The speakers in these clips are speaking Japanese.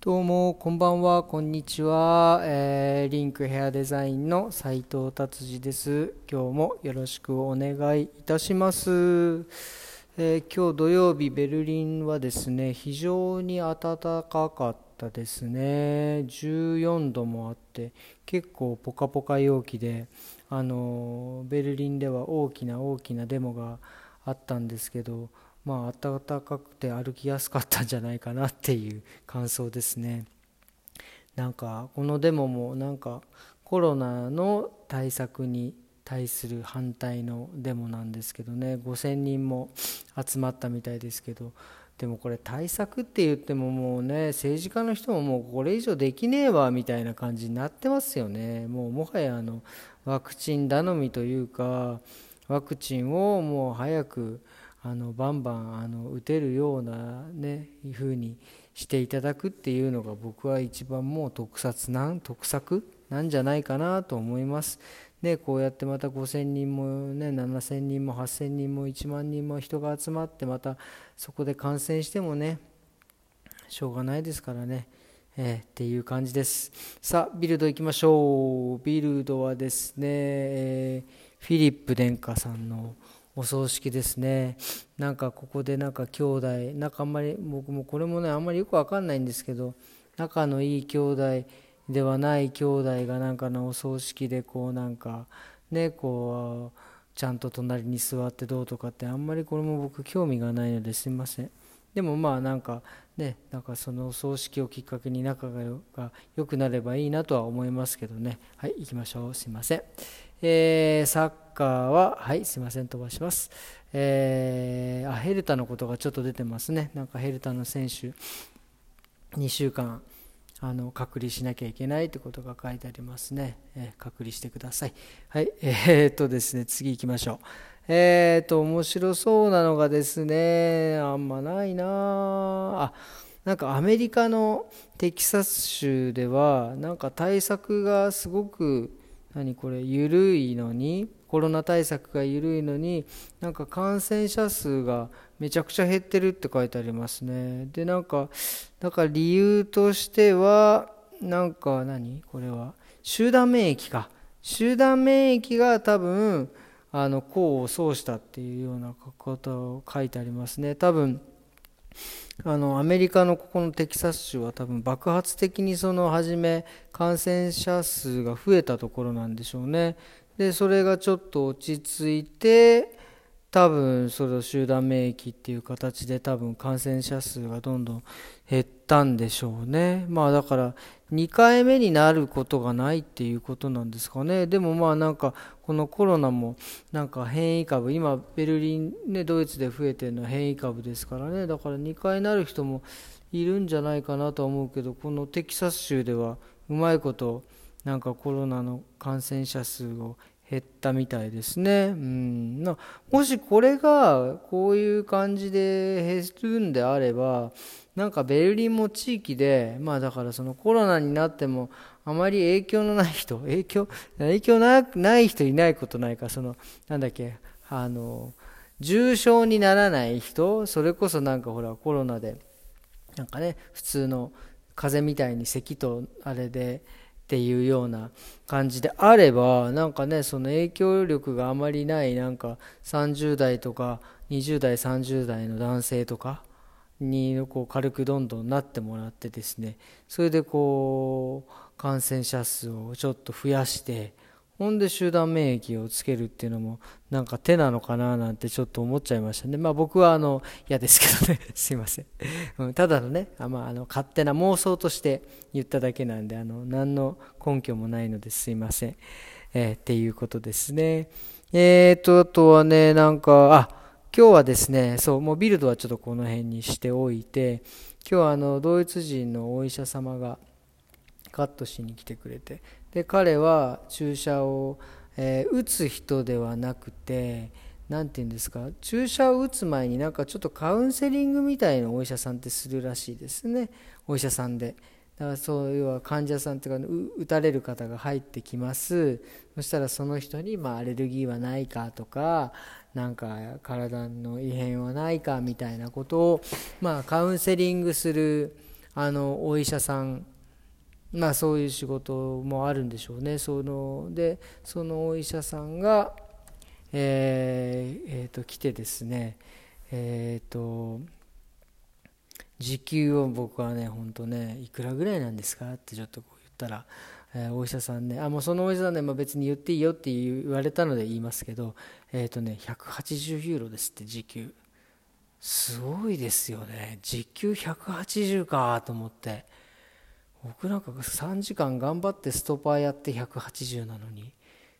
どうも、こんばんは、こんにちは。えーリンクヘアデザインの斉藤達治です。今日もよろしくお願いいたします。えー今日土曜日、ベルリンはですね、非常に暖かかったですね。14度もあって、結構ポカポカ陽気で、あのーベルリンでは大きな大きなデモがあったんですけど、まあ暖かくて歩きやすかったんじゃないかなっていう感想ですね。なんかこのデモもなんかコロナの対策に対する反対のデモなんですけどね。5000人も集まったみたいですけど。でもこれ対策って言ってももうね政治家の人ももうこれ以上できねえわみたいな感じになってますよね。もうもはやあのワクチン頼みというかワクチンをもう早くあのバンバンあの打てるようなねいう風にしていただくっていうのが僕は一番もう特撮なん特策なんじゃないかなと思います。でこうやってまた5000人もね7000人も8000人も1万人も人が集まってまたそこで感染してもねしょうがないですからね。えーっていう感じです。さあ、ビルド行きましょう。ビルドはですね、えーフィリップ殿下さんのお葬式ですね。なんかここでなんか兄弟、なんかあんまり、僕もこれもね、あんまりよく分かんないんですけど、仲のいい兄弟ではない兄弟がなんかのお葬式でこうなんか、ね、こう、ちゃんと隣に座ってどうとかってあんまりこれも僕興味がないのですいません。でもまあなんかね、なんかその葬式をきっかけに仲が良くなればいいなとは思いますけどね。はい、行きましょう。すいません。えーサッカーは、はい、すいません、飛ばします。えーあ、ヘルタのことがちょっと出てますね。なんかヘルタの選手、2週間、あの隔離しなきゃいけないってことが書いてありますね。えー隔離してください。はい、えーっとですね、次行きましょう。えーっと、面白そうなのがですね、あんまないなあ、なんかアメリカのテキサス州では、なんか対策がすごく、何これ、緩いのに、コロナ対策が緩いのに、なんか感染者数がめちゃくちゃ減ってるって書いてありますね。で、なんか、だから理由としては、なんか何これは、集団免疫か。集団免疫が多分、あの、功を奏したっていうようなことを書いてありますね。多分、あのアメリカのここのテキサス州は多分爆発的にその初め感染者数が増えたところなんでしょうねでそれがちょっと落ち着いて多分その集団免疫っていう形で多分感染者数がどんどん減ったんでしょうね。まあだから2回目になることがないっていうことなんですかね。でもまあなんかこのコロナもなんか変異株今ベルリンねドイツで増えてるのは変異株ですからね。だから2回なる人もいるんじゃないかなと思うけどこのテキサス州ではうまいことなんかコロナの感染者数を減ったみたいですね。うん、なもしこれがこういう感じで減るんであれば、なんかベルリンも地域で、まあだからそのコロナになってもあまり影響のない人、影響、影響なない人いないことないか、その、なんだっけ、あの、重症にならない人、それこそなんかほらコロナで、なんかね、普通の風邪みたいに咳とあれで、っていうような感じであればなんかねその影響力があまりないなんか30代とか20代30代の男性とかにこう軽くどんどんなってもらってですねそれでこう感染者数をちょっと増やしてほんで集団免疫をつけるっていうのもなんか手なのかななんてちょっと思っちゃいましたね。まあ僕はあの嫌ですけどね。すいません。うんただのね、あまああの勝手な妄想として言っただけなんで、あの何の根拠もないのですいません。えーっていうことですね。えーと、あとはね、なんか、あ、今日はですね、そう、もうビルドはちょっとこの辺にしておいて、今日はあのドイツ人のお医者様がカットしに来てくれてで彼は注射を、えー打つ人ではなくて何て言うんですか注射を打つ前になんかちょっとカウンセリングみたいなお医者さんってするらしいですね。お医者さんで。だからそういうは患者さんっていうか打たれる方が入ってきます。そしたらその人に、まあ、アレルギーはないかとかなんか体の異変はないかみたいなことを、まあ、カウンセリングするあのお医者さんまあそういう仕事もあるんでしょうね。そのでそのお医者さんがえー、えー、と来てですねえっ、ー、と時給を僕はね本当ねいくらぐらいなんですかってちょっとこう言ったら、えー、お医者さんねあもうそのお医者さんね、まあ、別に言っていいよって言われたので言いますけどえっ、ー、とね180ユーロですって時給。すごいですよね。時給180かと思って。僕なんか3時間頑張ってストッパーやって180なのに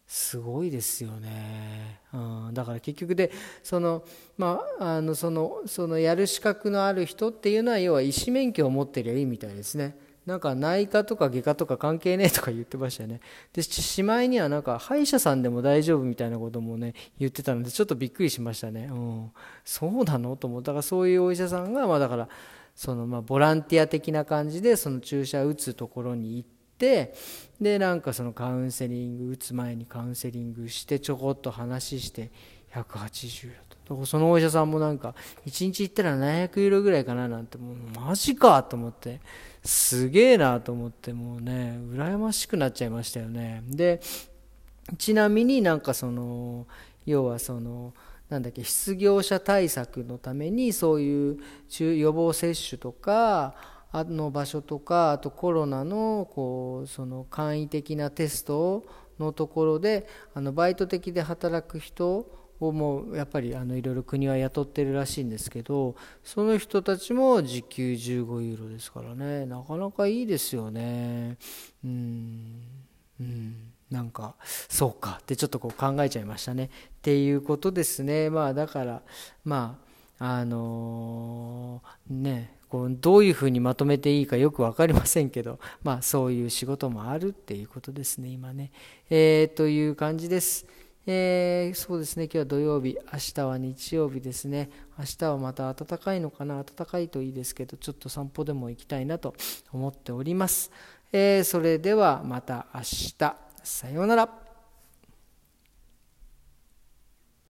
すごいですよね、うん、だから結局でその,、まあ、あのそのそのやる資格のある人っていうのは要は医師免許を持ってりゃいいみたいですね。なんか内科とか外科とか関係ねえとか言ってましたよね。でしまいにはなんか歯医者さんでも大丈夫みたいなこともね言ってたのでちょっとびっくりしましたね、うん、そうなの？と思ったからそういうお医者さんがまあだからそのまあボランティア的な感じでその注射打つところに行ってでなんかそのカウンセリング打つ前にカウンセリングしてちょこっと話して180だと。そのお医者さんもなんか1日行ったら700ユーロぐらいかななんてもうマジかと思って。すげえなと思ってもうね羨ましくなっちゃいましたよね。でちなみになんかその要はそのなんだっけ失業者対策のためにそういう予防接種とかあの場所とかあとコロナのこうその簡易的なテストのところであのバイト的で働く人をもうやっぱりあのいろいろ国は雇ってるらしいんですけどその人たちも時給15ユーロですからねなかなかいいですよね。うん。うん。なんかそうかってちょっとこう考えちゃいましたねっていうことですねまあだからまああのー、ねこうどういうふうにまとめていいかよく分かりませんけど、まあ、そういう仕事もあるっていうことですね、今ね。えー、という感じです。えー、そうですね、今日は土曜日、明日は日曜日ですね。明日はまた暖かいのかな、暖かいといいですけど、ちょっと散歩でも行きたいなと思っております。えー、それではまた明日、さようなら。